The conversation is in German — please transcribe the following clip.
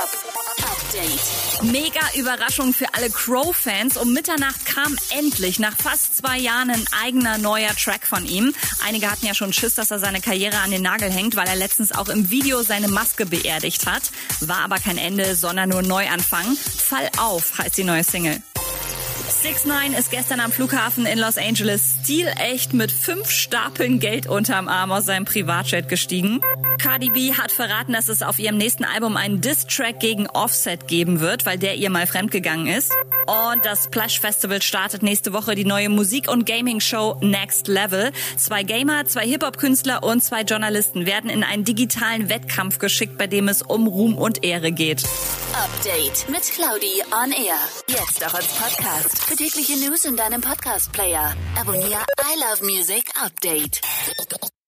Update. Mega Überraschung für alle Crow-Fans. Um Mitternacht kam endlich nach fast zwei Jahren ein eigener neuer Track von ihm. Einige hatten ja schon Schiss, dass er seine Karriere an den Nagel hängt, weil er letztens auch im Video seine Maske beerdigt hat. War aber kein Ende, sondern nur Neuanfang. Fall auf heißt die neue Single. 6 9 ist gestern am Flughafen in Los Angeles stilecht mit fünf Stapeln Geld unterm Arm aus seinem Privatjet gestiegen. Cardi B hat verraten, dass es auf ihrem nächsten Album einen Diss-Track gegen Offset geben wird, weil der ihr mal fremdgegangen ist. Und das Splash Festival startet nächste Woche die neue Musik- und Gaming-Show Next Level. Zwei Gamer, zwei Hip-Hop-Künstler und zwei Journalisten werden in einen digitalen Wettkampf geschickt, bei dem es um Ruhm und Ehre geht. Update mit Claudi on Air. Jetzt auch als Podcast. Für tägliche News in deinem Podcast-Player. Abonniere I Love Music Update.